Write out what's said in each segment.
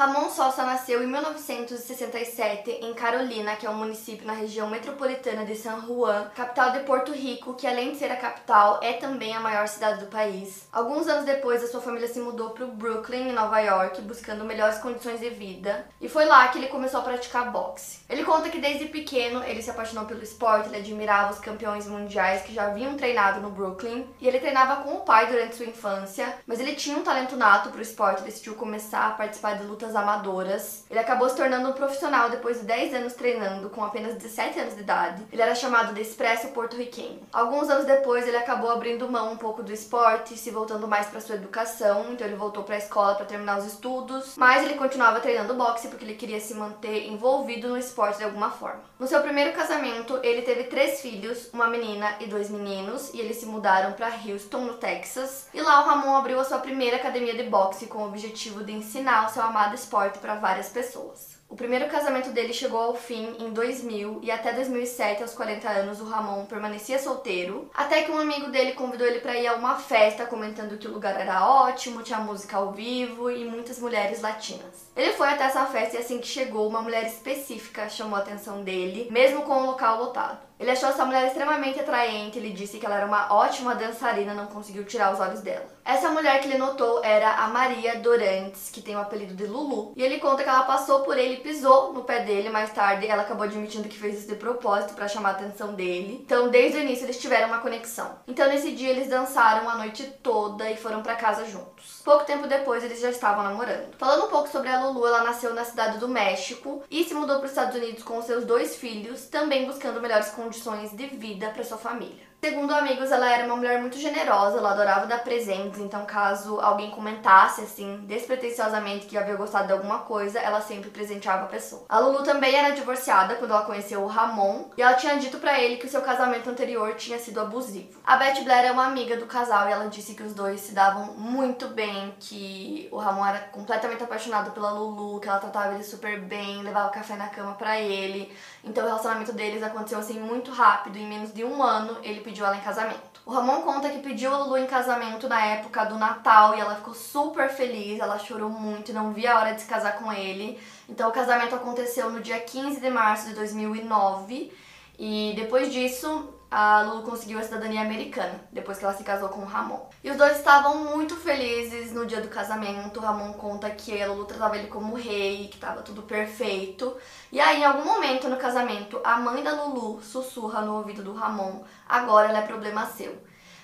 Ramon Sosa nasceu em 1967 em Carolina, que é um município na região metropolitana de San Juan, capital de Porto Rico, que além de ser a capital, é também a maior cidade do país. Alguns anos depois, a sua família se mudou para o Brooklyn, em Nova York, buscando melhores condições de vida, e foi lá que ele começou a praticar boxe. Ele conta que desde pequeno ele se apaixonou pelo esporte, ele admirava os campeões mundiais que já haviam treinado no Brooklyn, e ele treinava com o pai durante sua infância, mas ele tinha um talento nato para o esporte e decidiu começar a participar de lutas amadoras. Ele acabou se tornando um profissional depois de 10 anos treinando, com apenas 17 anos de idade. Ele era chamado de Expresso Porto-Riquenho. Alguns anos depois, ele acabou abrindo mão um pouco do esporte, se voltando mais para sua educação, então ele voltou para a escola para terminar os estudos, mas ele continuava treinando boxe porque ele queria se manter envolvido no esporte de alguma forma. No seu primeiro casamento, ele teve três filhos, uma menina e dois meninos, e eles se mudaram para Houston, no Texas. E lá o Ramon abriu a sua primeira academia de boxe com o objetivo de ensinar o seu amado esporte para várias pessoas. O primeiro casamento dele chegou ao fim em 2000 e até 2007, aos 40 anos, o Ramon permanecia solteiro, até que um amigo dele convidou ele para ir a uma festa, comentando que o lugar era ótimo, tinha música ao vivo e muitas mulheres latinas. Ele foi até essa festa e assim que chegou, uma mulher específica chamou a atenção dele, mesmo com o local lotado. Ele achou essa mulher extremamente atraente, ele disse que ela era uma ótima dançarina, não conseguiu tirar os olhos dela. Essa mulher que ele notou era a Maria Dorantes, que tem o apelido de Lulu, e ele conta que ela passou por ele pisou no pé dele mais tarde, ela acabou admitindo que fez isso de propósito para chamar a atenção dele. Então, desde o início eles tiveram uma conexão. Então, nesse dia eles dançaram a noite toda e foram para casa juntos. Pouco tempo depois eles já estavam namorando. Falando um pouco sobre a Lulu, ela nasceu na cidade do México e se mudou para os Estados Unidos com seus dois filhos, também buscando melhores condições condições de vida para sua família. Segundo amigos, ela era uma mulher muito generosa, ela adorava dar presentes, então caso alguém comentasse assim, despretensiosamente que havia gostado de alguma coisa, ela sempre presenteava a pessoa. A Lulu também era divorciada quando ela conheceu o Ramon, e ela tinha dito para ele que o seu casamento anterior tinha sido abusivo. A Beth Blair é uma amiga do casal e ela disse que os dois se davam muito bem, que o Ramon era completamente apaixonado pela Lulu, que ela tratava ele super bem, levava café na cama para ele. Então o relacionamento deles aconteceu assim muito rápido, em menos de um ano ele pediu ela em casamento. O Ramon conta que pediu a Lulu em casamento na época do Natal e ela ficou super feliz, ela chorou muito não via a hora de se casar com ele. Então o casamento aconteceu no dia 15 de março de 2009 e depois disso a Lulu conseguiu a cidadania americana, depois que ela se casou com o Ramon. E os dois estavam muito felizes no dia do casamento. O Ramon conta que a Lulu tratava ele como rei, que estava tudo perfeito. E aí, em algum momento no casamento, a mãe da Lulu sussurra no ouvido do Ramon: agora ela é problema seu.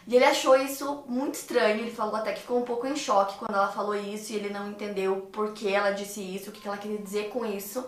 E ele achou isso muito estranho, ele falou até que ficou um pouco em choque quando ela falou isso e ele não entendeu por que ela disse isso, o que ela queria dizer com isso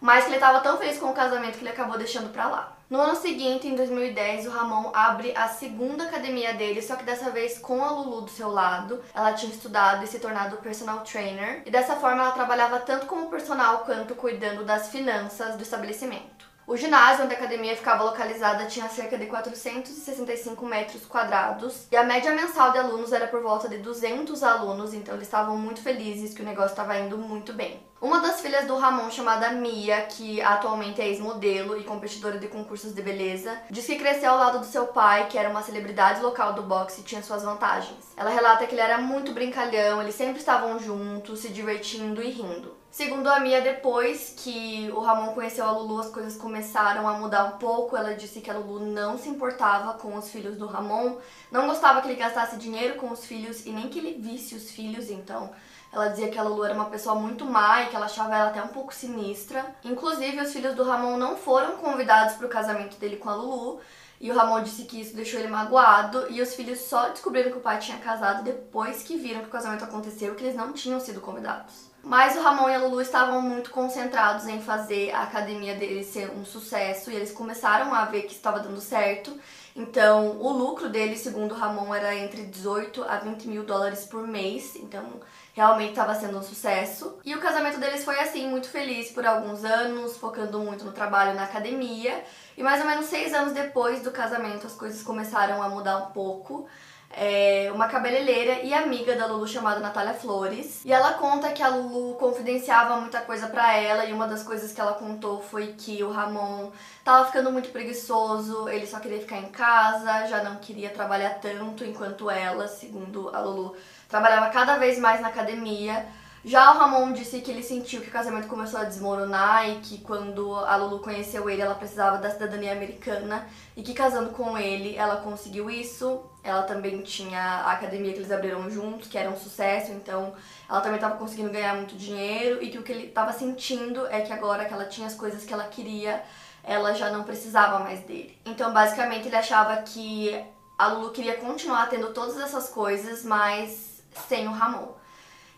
mas que ele estava tão feliz com o casamento que ele acabou deixando pra lá. No ano seguinte, em 2010, o Ramon abre a segunda academia dele, só que dessa vez com a Lulu do seu lado. Ela tinha estudado e se tornado personal trainer, e dessa forma ela trabalhava tanto como personal quanto cuidando das finanças do estabelecimento. O ginásio onde a academia ficava localizada tinha cerca de 465 metros quadrados e a média mensal de alunos era por volta de 200 alunos, então eles estavam muito felizes que o negócio estava indo muito bem. Uma das filhas do Ramon, chamada Mia, que atualmente é ex-modelo e competidora de concursos de beleza, diz que cresceu ao lado do seu pai, que era uma celebridade local do boxe e tinha suas vantagens. Ela relata que ele era muito brincalhão, eles sempre estavam juntos, se divertindo e rindo. Segundo a Mia, depois que o Ramon conheceu a Lulu, as coisas começaram a mudar um pouco. Ela disse que a Lulu não se importava com os filhos do Ramon, não gostava que ele gastasse dinheiro com os filhos e nem que ele visse os filhos, então ela dizia que a Lulu era uma pessoa muito má e que ela achava ela até um pouco sinistra. Inclusive, os filhos do Ramon não foram convidados para o casamento dele com a Lulu. E o Ramon disse que isso deixou ele magoado. E os filhos só descobriram que o pai tinha casado depois que viram que o casamento aconteceu que eles não tinham sido convidados. Mas o Ramon e a Lulu estavam muito concentrados em fazer a academia deles ser um sucesso e eles começaram a ver que estava dando certo. Então, o lucro deles, segundo o Ramon, era entre 18 a 20 mil dólares por mês. Então, realmente estava sendo um sucesso. E o casamento deles foi assim, muito feliz por alguns anos, focando muito no trabalho na academia. E mais ou menos seis anos depois do casamento, as coisas começaram a mudar um pouco é, uma cabeleireira e amiga da Lulu chamada Natália Flores. E ela conta que a Lulu confidenciava muita coisa para ela e uma das coisas que ela contou foi que o Ramon tava ficando muito preguiçoso, ele só queria ficar em casa, já não queria trabalhar tanto enquanto ela, segundo a Lulu, trabalhava cada vez mais na academia. Já o Ramon disse que ele sentiu que o casamento começou a desmoronar e que quando a Lulu conheceu ele, ela precisava da cidadania americana e que casando com ele, ela conseguiu isso. Ela também tinha a academia que eles abriram juntos, que era um sucesso, então ela também estava conseguindo ganhar muito dinheiro e que o que ele estava sentindo é que agora que ela tinha as coisas que ela queria, ela já não precisava mais dele. Então, basicamente, ele achava que a Lulu queria continuar tendo todas essas coisas, mas sem o Ramon.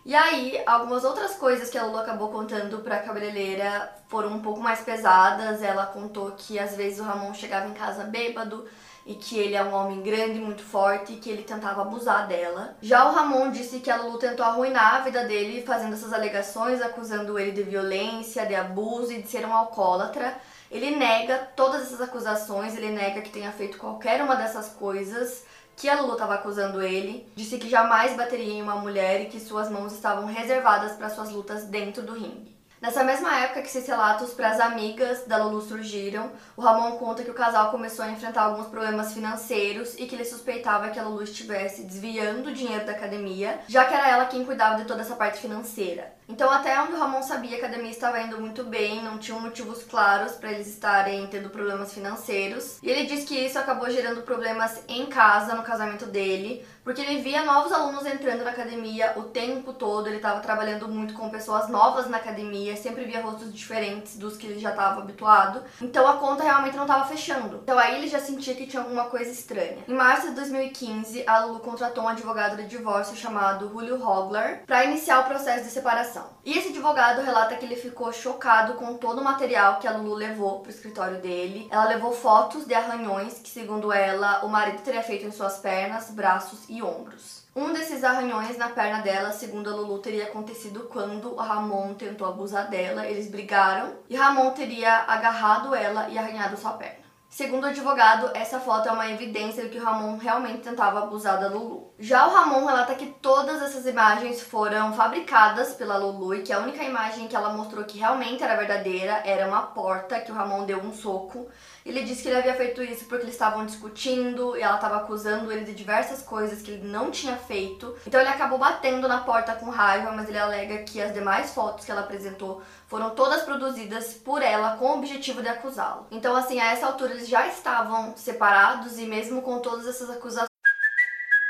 E aí, algumas outras coisas que a Lulu acabou contando pra cabeleireira foram um pouco mais pesadas. Ela contou que às vezes o Ramon chegava em casa bêbado e que ele é um homem grande, muito forte e que ele tentava abusar dela. Já o Ramon disse que a Lulu tentou arruinar a vida dele fazendo essas alegações, acusando ele de violência, de abuso e de ser um alcoólatra. Ele nega todas essas acusações, ele nega que tenha feito qualquer uma dessas coisas que a Lulu estava acusando ele, disse que jamais bateria em uma mulher e que suas mãos estavam reservadas para suas lutas dentro do ringue. Nessa mesma época que esses relatos para as amigas da Lulu surgiram, o Ramon conta que o casal começou a enfrentar alguns problemas financeiros e que ele suspeitava que a Lulu estivesse desviando o dinheiro da academia, já que era ela quem cuidava de toda essa parte financeira. Então, até onde o Ramon sabia a academia estava indo muito bem, não tinham motivos claros para eles estarem tendo problemas financeiros. E ele diz que isso acabou gerando problemas em casa, no casamento dele, porque ele via novos alunos entrando na academia o tempo todo, ele estava trabalhando muito com pessoas novas na academia, sempre via rostos diferentes dos que ele já estava habituado. Então a conta realmente não estava fechando. Então aí ele já sentia que tinha alguma coisa estranha. Em março de 2015, a Lulu contratou um advogado de divórcio chamado Julio Hogler para iniciar o processo de separação e esse advogado relata que ele ficou chocado com todo o material que a Lulu levou pro escritório dele. Ela levou fotos de arranhões que, segundo ela, o marido teria feito em suas pernas, braços e ombros. Um desses arranhões na perna dela, segundo a Lulu, teria acontecido quando Ramon tentou abusar dela. Eles brigaram e Ramon teria agarrado ela e arranhado sua perna. Segundo o advogado, essa foto é uma evidência de que o Ramon realmente tentava abusar da Lulu. Já o Ramon relata que todas essas imagens foram fabricadas pela Lulu e que a única imagem que ela mostrou que realmente era verdadeira era uma porta que o Ramon deu um soco. Ele disse que ele havia feito isso porque eles estavam discutindo e ela estava acusando ele de diversas coisas que ele não tinha feito. Então ele acabou batendo na porta com raiva, mas ele alega que as demais fotos que ela apresentou foram todas produzidas por ela com o objetivo de acusá-lo. Então, assim, a essa altura eles já estavam separados e mesmo com todas essas acusações.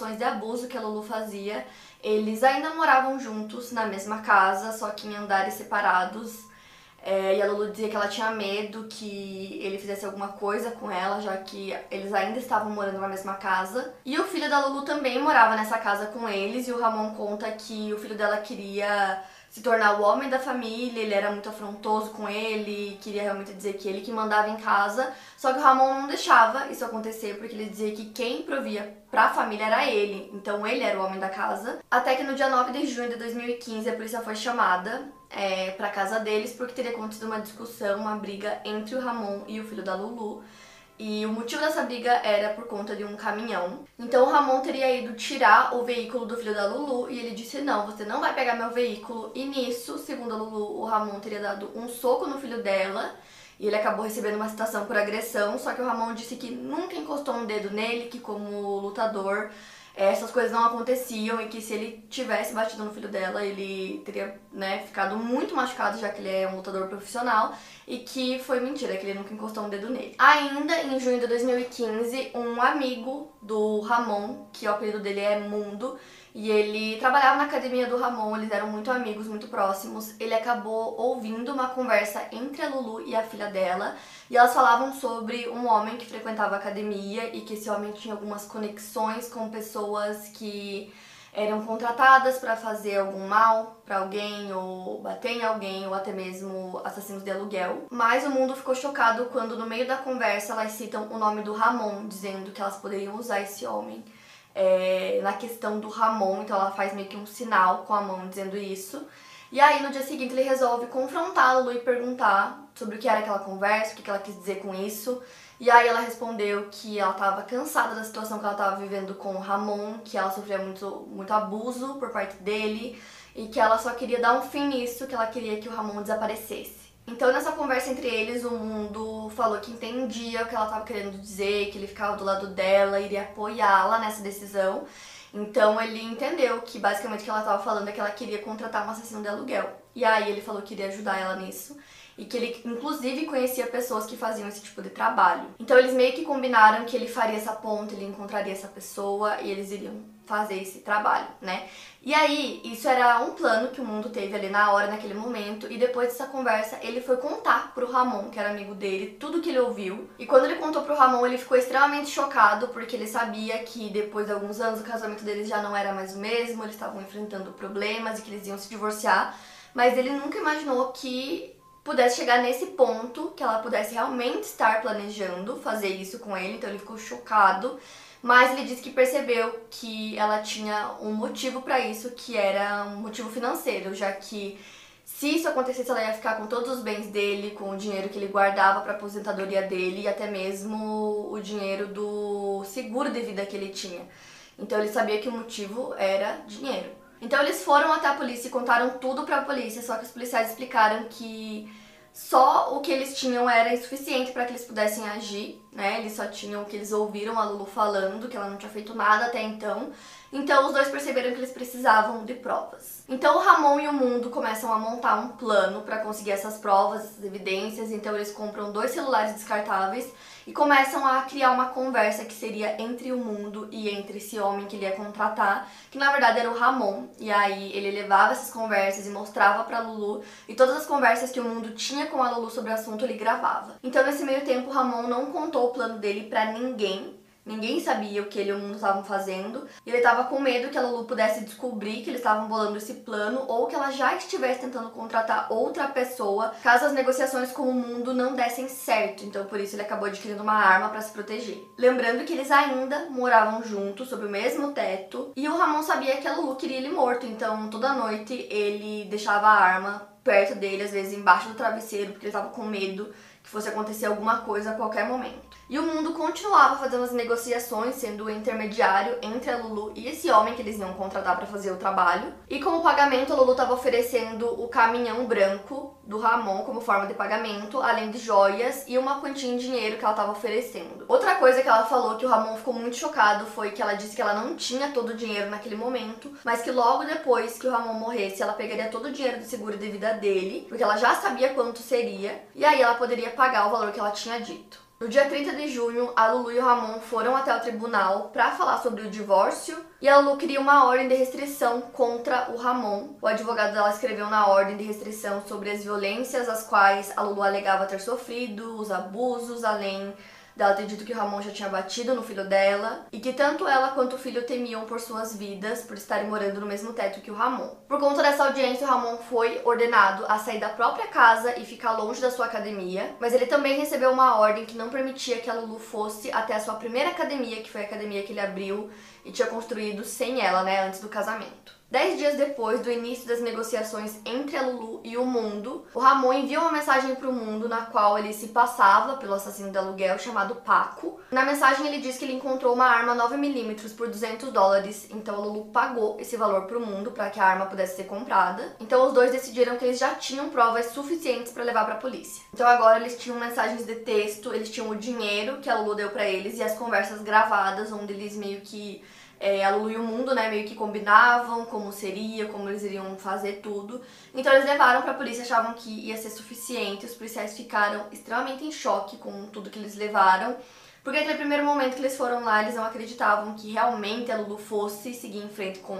Ações de abuso que a Lulu fazia, eles ainda moravam juntos na mesma casa, só que em andares separados. É, e a Lulu dizia que ela tinha medo que ele fizesse alguma coisa com ela, já que eles ainda estavam morando na mesma casa. E o filho da Lulu também morava nessa casa com eles, e o Ramon conta que o filho dela queria se tornar o homem da família, ele era muito afrontoso com ele, queria realmente dizer que ele que mandava em casa, só que o Ramon não deixava isso acontecer, porque ele dizia que quem provia pra família era ele, então ele era o homem da casa. Até que no dia 9 de junho de 2015 a polícia foi chamada é, pra casa deles porque teria acontecido uma discussão, uma briga entre o Ramon e o filho da Lulu. E o motivo dessa briga era por conta de um caminhão. Então o Ramon teria ido tirar o veículo do filho da Lulu e ele disse: Não, você não vai pegar meu veículo. E nisso, segundo a Lulu, o Ramon teria dado um soco no filho dela e ele acabou recebendo uma citação por agressão. Só que o Ramon disse que nunca encostou um dedo nele, que como lutador essas coisas não aconteciam e que se ele tivesse batido no filho dela, ele teria né, ficado muito machucado, já que ele é um lutador profissional, e que foi mentira, que ele nunca encostou um dedo nele. Ainda em junho de 2015, um amigo do Ramon, que o apelido dele é Mundo, e ele trabalhava na academia do Ramon, eles eram muito amigos, muito próximos. Ele acabou ouvindo uma conversa entre a Lulu e a filha dela, e elas falavam sobre um homem que frequentava a academia e que esse homem tinha algumas conexões com pessoas que eram contratadas para fazer algum mal para alguém ou bater em alguém ou até mesmo assassinos de aluguel. Mas o mundo ficou chocado quando no meio da conversa elas citam o nome do Ramon, dizendo que elas poderiam usar esse homem é, na questão do Ramon, então ela faz meio que um sinal com a mão dizendo isso. E aí no dia seguinte ele resolve confrontá-lo e perguntar sobre o que era aquela conversa, o que ela quis dizer com isso. E aí ela respondeu que ela estava cansada da situação que ela estava vivendo com o Ramon, que ela sofria muito, muito abuso por parte dele e que ela só queria dar um fim nisso, que ela queria que o Ramon desaparecesse. Então, nessa conversa entre eles, o mundo falou que entendia o que ela estava querendo dizer, que ele ficava do lado dela, iria apoiá-la nessa decisão. Então, ele entendeu que basicamente o que ela estava falando é que ela queria contratar um assassino de aluguel. E aí ele falou que iria ajudar ela nisso e que ele inclusive conhecia pessoas que faziam esse tipo de trabalho. Então eles meio que combinaram que ele faria essa ponte, ele encontraria essa pessoa e eles iriam fazer esse trabalho, né? E aí, isso era um plano que o mundo teve ali na hora, naquele momento, e depois dessa conversa, ele foi contar pro Ramon, que era amigo dele, tudo que ele ouviu. E quando ele contou pro Ramon, ele ficou extremamente chocado, porque ele sabia que depois de alguns anos o casamento deles já não era mais o mesmo, eles estavam enfrentando problemas e que eles iam se divorciar, mas ele nunca imaginou que pudesse chegar nesse ponto, que ela pudesse realmente estar planejando fazer isso com ele, então ele ficou chocado. Mas ele disse que percebeu que ela tinha um motivo para isso, que era um motivo financeiro, já que se isso acontecesse, ela ia ficar com todos os bens dele, com o dinheiro que ele guardava para aposentadoria dele e até mesmo o dinheiro do seguro de vida que ele tinha. Então ele sabia que o motivo era dinheiro. Então eles foram até a polícia e contaram tudo para a polícia, só que os policiais explicaram que só o que eles tinham era insuficiente para que eles pudessem agir, né? Eles só tinham o que eles ouviram a Lulu falando, que ela não tinha feito nada até então. Então os dois perceberam que eles precisavam de provas. Então o Ramon e o Mundo começam a montar um plano para conseguir essas provas, essas evidências. Então eles compram dois celulares descartáveis e começam a criar uma conversa que seria entre o Mundo e entre esse homem que ele ia contratar, que na verdade era o Ramon. E aí ele levava essas conversas e mostrava para Lulu e todas as conversas que o Mundo tinha com a Lulu sobre o assunto ele gravava. Então nesse meio tempo Ramon não contou o plano dele para ninguém Ninguém sabia o que ele e o mundo estavam fazendo. E ele estava com medo que a Lulu pudesse descobrir que eles estavam bolando esse plano ou que ela já estivesse tentando contratar outra pessoa caso as negociações com o mundo não dessem certo. Então por isso ele acabou adquirindo uma arma para se proteger. Lembrando que eles ainda moravam juntos sob o mesmo teto e o Ramon sabia que a Lulu queria ele morto. Então toda noite ele deixava a arma perto dele, às vezes embaixo do travesseiro, porque ele estava com medo que fosse acontecer alguma coisa a qualquer momento. E o mundo continuava fazendo as negociações, sendo o intermediário entre a Lulu e esse homem que eles iam contratar para fazer o trabalho. E como pagamento, a Lulu estava oferecendo o caminhão branco do Ramon como forma de pagamento, além de joias e uma quantia em dinheiro que ela estava oferecendo. Outra coisa que ela falou que o Ramon ficou muito chocado foi que ela disse que ela não tinha todo o dinheiro naquele momento, mas que logo depois que o Ramon morresse, ela pegaria todo o dinheiro do seguro de vida dele, porque ela já sabia quanto seria, e aí ela poderia pagar o valor que ela tinha dito. No dia 30 de junho, a Lulu e o Ramon foram até o tribunal para falar sobre o divórcio e a Lulu queria uma ordem de restrição contra o Ramon. O advogado dela escreveu na ordem de restrição sobre as violências às quais a Lulu alegava ter sofrido, os abusos, além dela ter dito que o Ramon já tinha batido no filho dela e que tanto ela quanto o filho temiam por suas vidas por estarem morando no mesmo teto que o Ramon. Por conta dessa audiência, o Ramon foi ordenado a sair da própria casa e ficar longe da sua academia, mas ele também recebeu uma ordem que não permitia que a Lulu fosse até a sua primeira academia, que foi a academia que ele abriu e tinha construído sem ela, né, antes do casamento. Dez dias depois do início das negociações entre a Lulu e o Mundo, o Ramon enviou uma mensagem para o Mundo na qual ele se passava pelo assassino de aluguel chamado Paco. Na mensagem ele diz que ele encontrou uma arma 9mm por 200 dólares, então a Lulu pagou esse valor para o Mundo para que a arma pudesse ser comprada. Então os dois decidiram que eles já tinham provas suficientes para levar para a polícia. Então agora eles tinham mensagens de texto, eles tinham o dinheiro que a Lulu deu para eles e as conversas gravadas onde eles meio que é, a Lulu e o mundo, né, meio que combinavam como seria, como eles iriam fazer tudo. Então eles levaram para a polícia, achavam que ia ser suficiente. Os policiais ficaram extremamente em choque com tudo que eles levaram. Porque naquele primeiro momento que eles foram lá, eles não acreditavam que realmente a Lulu fosse seguir em frente com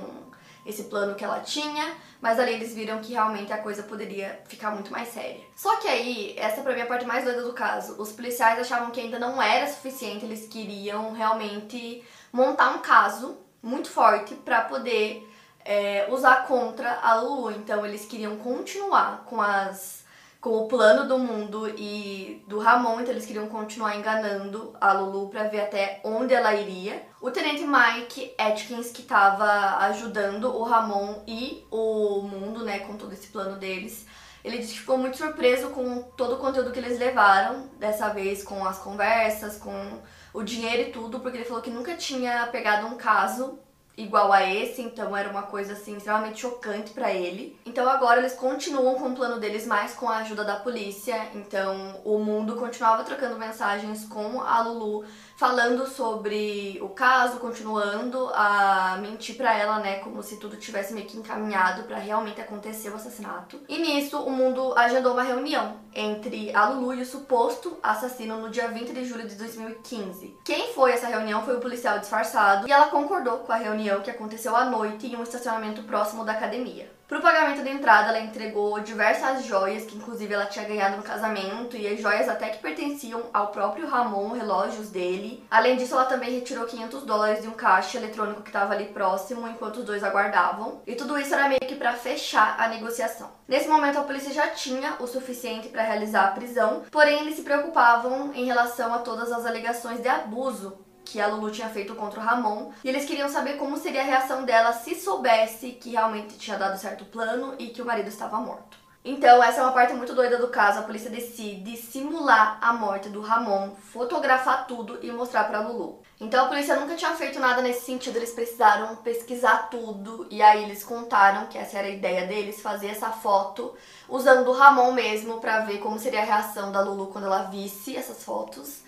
esse plano que ela tinha, mas ali eles viram que realmente a coisa poderia ficar muito mais séria. Só que aí, essa pra mim é a parte mais doida do caso. Os policiais achavam que ainda não era suficiente, eles queriam realmente montar um caso muito forte para poder é, usar contra a Lulu. Então eles queriam continuar com as com o plano do mundo e do Ramon, então eles queriam continuar enganando a Lulu para ver até onde ela iria. O tenente Mike Atkins, que estava ajudando o Ramon e o mundo, né, com todo esse plano deles, ele disse que ficou muito surpreso com todo o conteúdo que eles levaram, dessa vez com as conversas, com o dinheiro e tudo, porque ele falou que nunca tinha pegado um caso igual a esse, então era uma coisa assim extremamente chocante para ele. Então agora eles continuam com o plano deles mais com a ajuda da polícia. Então o mundo continuava trocando mensagens com a Lulu falando sobre o caso, continuando a mentir para ela, né, como se tudo tivesse meio que encaminhado para realmente acontecer o assassinato. E nisso, o mundo agendou uma reunião entre a Lulu e o suposto assassino no dia 20 de julho de 2015. Quem foi essa reunião foi o policial disfarçado e ela concordou com a reunião que aconteceu à noite em um estacionamento próximo da academia. Pro pagamento da entrada, ela entregou diversas joias que inclusive ela tinha ganhado no casamento e as joias até que pertenciam ao próprio Ramon, relógios dele. Além disso, ela também retirou 500 dólares de um caixa eletrônico que estava ali próximo enquanto os dois aguardavam. E tudo isso era meio que para fechar a negociação. Nesse momento, a polícia já tinha o suficiente para realizar a prisão, porém eles se preocupavam em relação a todas as alegações de abuso que a Lulu tinha feito contra o Ramon. E eles queriam saber como seria a reação dela se soubesse que realmente tinha dado certo plano e que o marido estava morto. Então, essa é uma parte muito doida do caso. A polícia decide simular a morte do Ramon, fotografar tudo e mostrar para Lulu. Então, a polícia nunca tinha feito nada nesse sentido. Eles precisaram pesquisar tudo e aí eles contaram que essa era a ideia deles, fazer essa foto usando o Ramon mesmo para ver como seria a reação da Lulu quando ela visse essas fotos.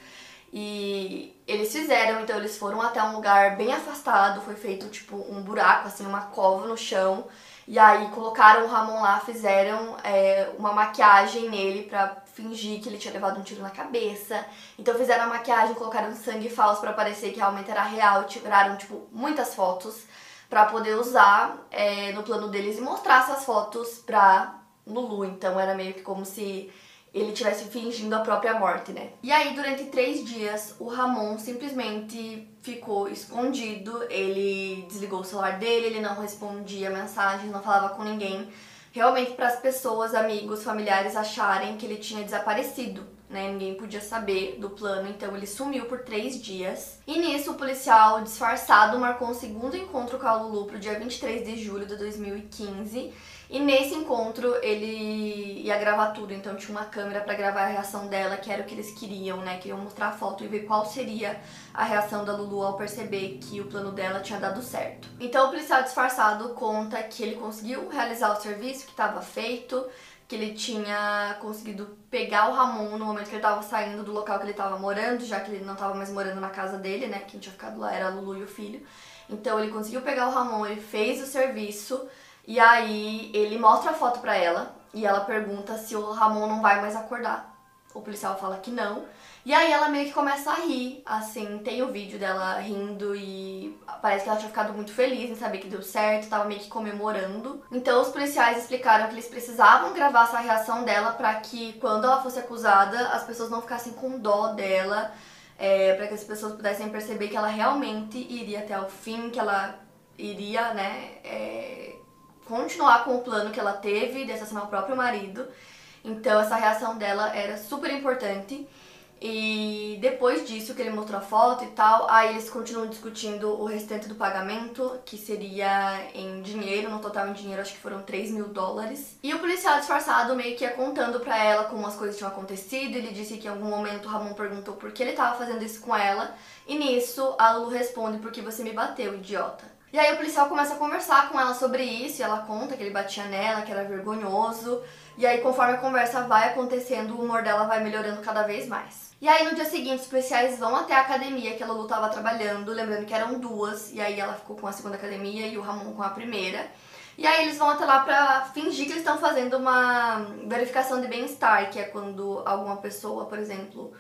E eles fizeram, então eles foram até um lugar bem afastado, foi feito tipo um buraco, assim, uma cova no chão. E aí colocaram o Ramon lá, fizeram é, uma maquiagem nele pra fingir que ele tinha levado um tiro na cabeça. Então fizeram a maquiagem, colocaram sangue falso para parecer que realmente era real, tiraram tipo muitas fotos para poder usar é, no plano deles e mostrar essas fotos pra Lulu. Então era meio que como se ele tivesse fingindo a própria morte, né? E aí, durante três dias, o Ramon simplesmente ficou escondido, ele desligou o celular dele, ele não respondia mensagens, não falava com ninguém, realmente para as pessoas, amigos, familiares acharem que ele tinha desaparecido. Né, ninguém podia saber do plano, então ele sumiu por três dias. E nisso, o policial disfarçado marcou um segundo encontro com a Lulu pro dia 23 de julho de 2015 e nesse encontro ele ia gravar tudo, então tinha uma câmera para gravar a reação dela, que era o que eles queriam, né? Queriam mostrar a foto e ver qual seria a reação da Lulu ao perceber que o plano dela tinha dado certo. Então o policial disfarçado conta que ele conseguiu realizar o serviço que estava feito, que ele tinha conseguido pegar o Ramon no momento que ele estava saindo do local que ele estava morando, já que ele não estava mais morando na casa dele, né? Quem tinha ficado lá era a Lulu e o filho. Então ele conseguiu pegar o Ramon, ele fez o serviço e aí ele mostra a foto pra ela e ela pergunta se o Ramon não vai mais acordar. O policial fala que não. E aí ela meio que começa a rir, assim, tem o vídeo dela rindo e parece que ela tinha ficado muito feliz em saber que deu certo, tava meio que comemorando. Então os policiais explicaram que eles precisavam gravar essa reação dela para que quando ela fosse acusada, as pessoas não ficassem com dó dela, é, para que as pessoas pudessem perceber que ela realmente iria até o fim, que ela iria, né, é, continuar com o plano que ela teve de assassinar o próprio marido. Então essa reação dela era super importante. E depois disso que ele mostrou a foto e tal, aí eles continuam discutindo o restante do pagamento, que seria em dinheiro, no total em dinheiro acho que foram 3 mil dólares. E o policial disfarçado meio que ia contando pra ela como as coisas tinham acontecido. Ele disse que em algum momento o Ramon perguntou por que ele tava fazendo isso com ela. E nisso a Lulu responde: Porque você me bateu, idiota. E aí o policial começa a conversar com ela sobre isso, e ela conta que ele batia nela, que era vergonhoso. E aí, conforme a conversa vai acontecendo, o humor dela vai melhorando cada vez mais. E aí, no dia seguinte, os policiais vão até a academia que a Lulu tava trabalhando, lembrando que eram duas, e aí ela ficou com a segunda academia e o Ramon com a primeira. E aí eles vão até lá pra fingir que eles estão fazendo uma verificação de bem-estar, que é quando alguma pessoa, por exemplo,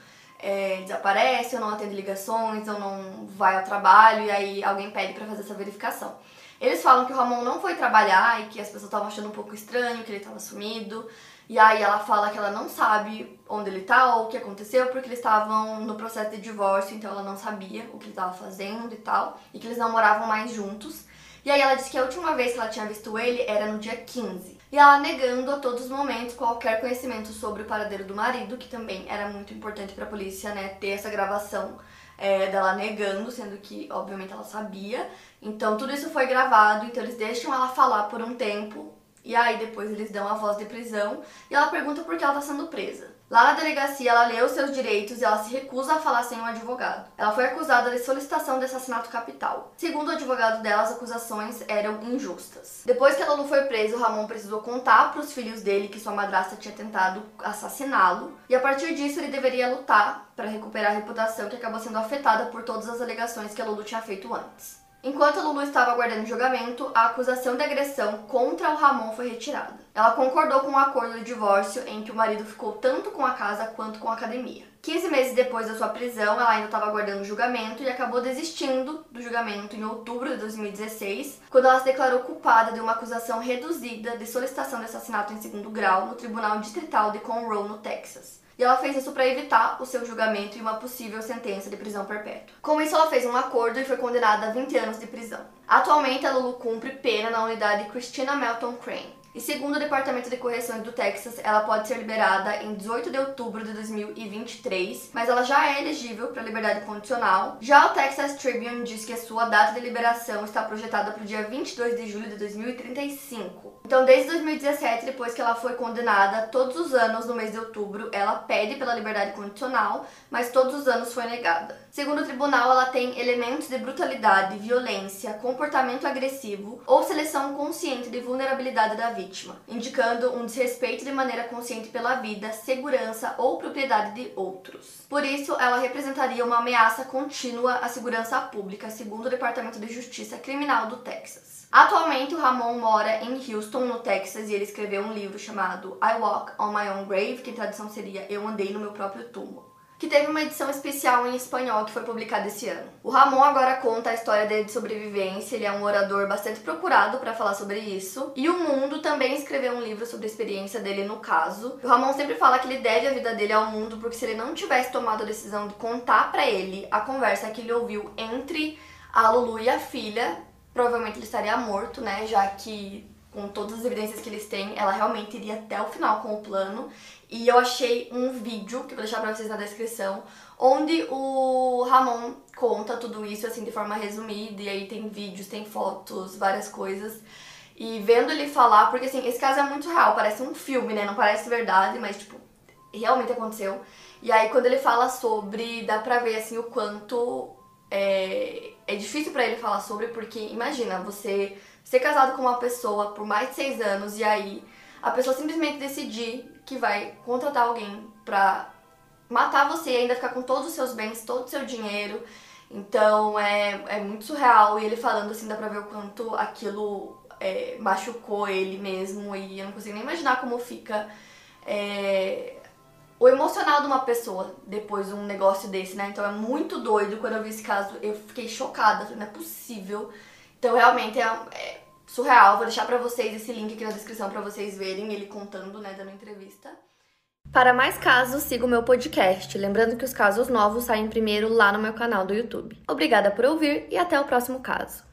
é, desaparece, ou não atende ligações, ou não vai ao trabalho, e aí alguém pede para fazer essa verificação. Eles falam que o Ramon não foi trabalhar e que as pessoas estavam achando um pouco estranho, que ele estava sumido. E aí ela fala que ela não sabe onde ele tá ou o que aconteceu, porque eles estavam no processo de divórcio, então ela não sabia o que ele estava fazendo e tal, e que eles não moravam mais juntos. E aí ela disse que a última vez que ela tinha visto ele era no dia 15. E ela negando a todos os momentos qualquer conhecimento sobre o paradeiro do marido, que também era muito importante para a polícia, né, ter essa gravação é, dela negando, sendo que obviamente ela sabia. Então tudo isso foi gravado, então eles deixam ela falar por um tempo e aí depois eles dão a voz de prisão e ela pergunta por que ela está sendo presa. Lá na delegacia, ela leu seus direitos e ela se recusa a falar sem um advogado. Ela foi acusada de solicitação de assassinato capital. Segundo o advogado dela, as acusações eram injustas. Depois que ela não foi presa, o Ramon precisou contar para os filhos dele que sua madrasta tinha tentado assassiná-lo, e a partir disso ele deveria lutar para recuperar a reputação que acabou sendo afetada por todas as alegações que a Lulu tinha feito antes. Enquanto Lulu estava aguardando o julgamento, a acusação de agressão contra o Ramon foi retirada. Ela concordou com um acordo de divórcio em que o marido ficou tanto com a casa quanto com a academia. 15 meses depois da sua prisão, ela ainda estava aguardando o julgamento e acabou desistindo do julgamento em outubro de 2016, quando ela se declarou culpada de uma acusação reduzida de solicitação de assassinato em segundo grau no Tribunal Distrital de Conroe, no Texas. E ela fez isso para evitar o seu julgamento e uma possível sentença de prisão perpétua. Com isso, ela fez um acordo e foi condenada a 20 anos de prisão. Atualmente, a Lulu cumpre pena na unidade Christina Melton Crane. E segundo o Departamento de Correções do Texas, ela pode ser liberada em 18 de outubro de 2023, mas ela já é elegível para liberdade condicional. Já o Texas Tribune diz que a sua data de liberação está projetada para o dia 22 de julho de 2035. Então, desde 2017, depois que ela foi condenada, todos os anos no mês de outubro, ela pede pela liberdade condicional, mas todos os anos foi negada. Segundo o tribunal, ela tem elementos de brutalidade, violência, comportamento agressivo ou seleção consciente de vulnerabilidade da vida vítima, indicando um desrespeito de maneira consciente pela vida, segurança ou propriedade de outros. Por isso, ela representaria uma ameaça contínua à segurança pública, segundo o Departamento de Justiça Criminal do Texas. Atualmente, o Ramon mora em Houston, no Texas, e ele escreveu um livro chamado I Walk on My Own Grave, que em tradução seria Eu Andei no Meu Próprio Túmulo que teve uma edição especial em espanhol que foi publicada esse ano. O Ramon agora conta a história dele de sobrevivência, ele é um orador bastante procurado para falar sobre isso. E o Mundo também escreveu um livro sobre a experiência dele no caso. O Ramon sempre fala que ele deve a vida dele ao mundo porque se ele não tivesse tomado a decisão de contar para ele a conversa que ele ouviu entre a Lulu e a filha, provavelmente ele estaria morto, né, já que com todas as evidências que eles têm, ela realmente iria até o final com o plano. E eu achei um vídeo, que eu vou deixar pra vocês na descrição, onde o Ramon conta tudo isso, assim, de forma resumida, e aí tem vídeos, tem fotos, várias coisas. E vendo ele falar, porque assim, esse caso é muito real, parece um filme, né? Não parece verdade, mas tipo, realmente aconteceu. E aí quando ele fala sobre, dá pra ver assim o quanto é, é difícil para ele falar sobre, porque imagina, você ser casado com uma pessoa por mais de seis anos e aí a pessoa simplesmente decidir que vai contratar alguém pra matar você e ainda ficar com todos os seus bens, todo o seu dinheiro. Então é, é muito surreal. E ele falando assim, dá pra ver o quanto aquilo é, machucou ele mesmo. E eu não consigo nem imaginar como fica é, o emocional de uma pessoa depois de um negócio desse, né? Então é muito doido. Quando eu vi esse caso, eu fiquei chocada. Não é possível. Então realmente é, é surreal. Vou deixar para vocês esse link aqui na descrição para vocês verem ele contando, né, dando entrevista. Para mais casos, siga o meu podcast. Lembrando que os casos novos saem primeiro lá no meu canal do YouTube. Obrigada por ouvir e até o próximo caso.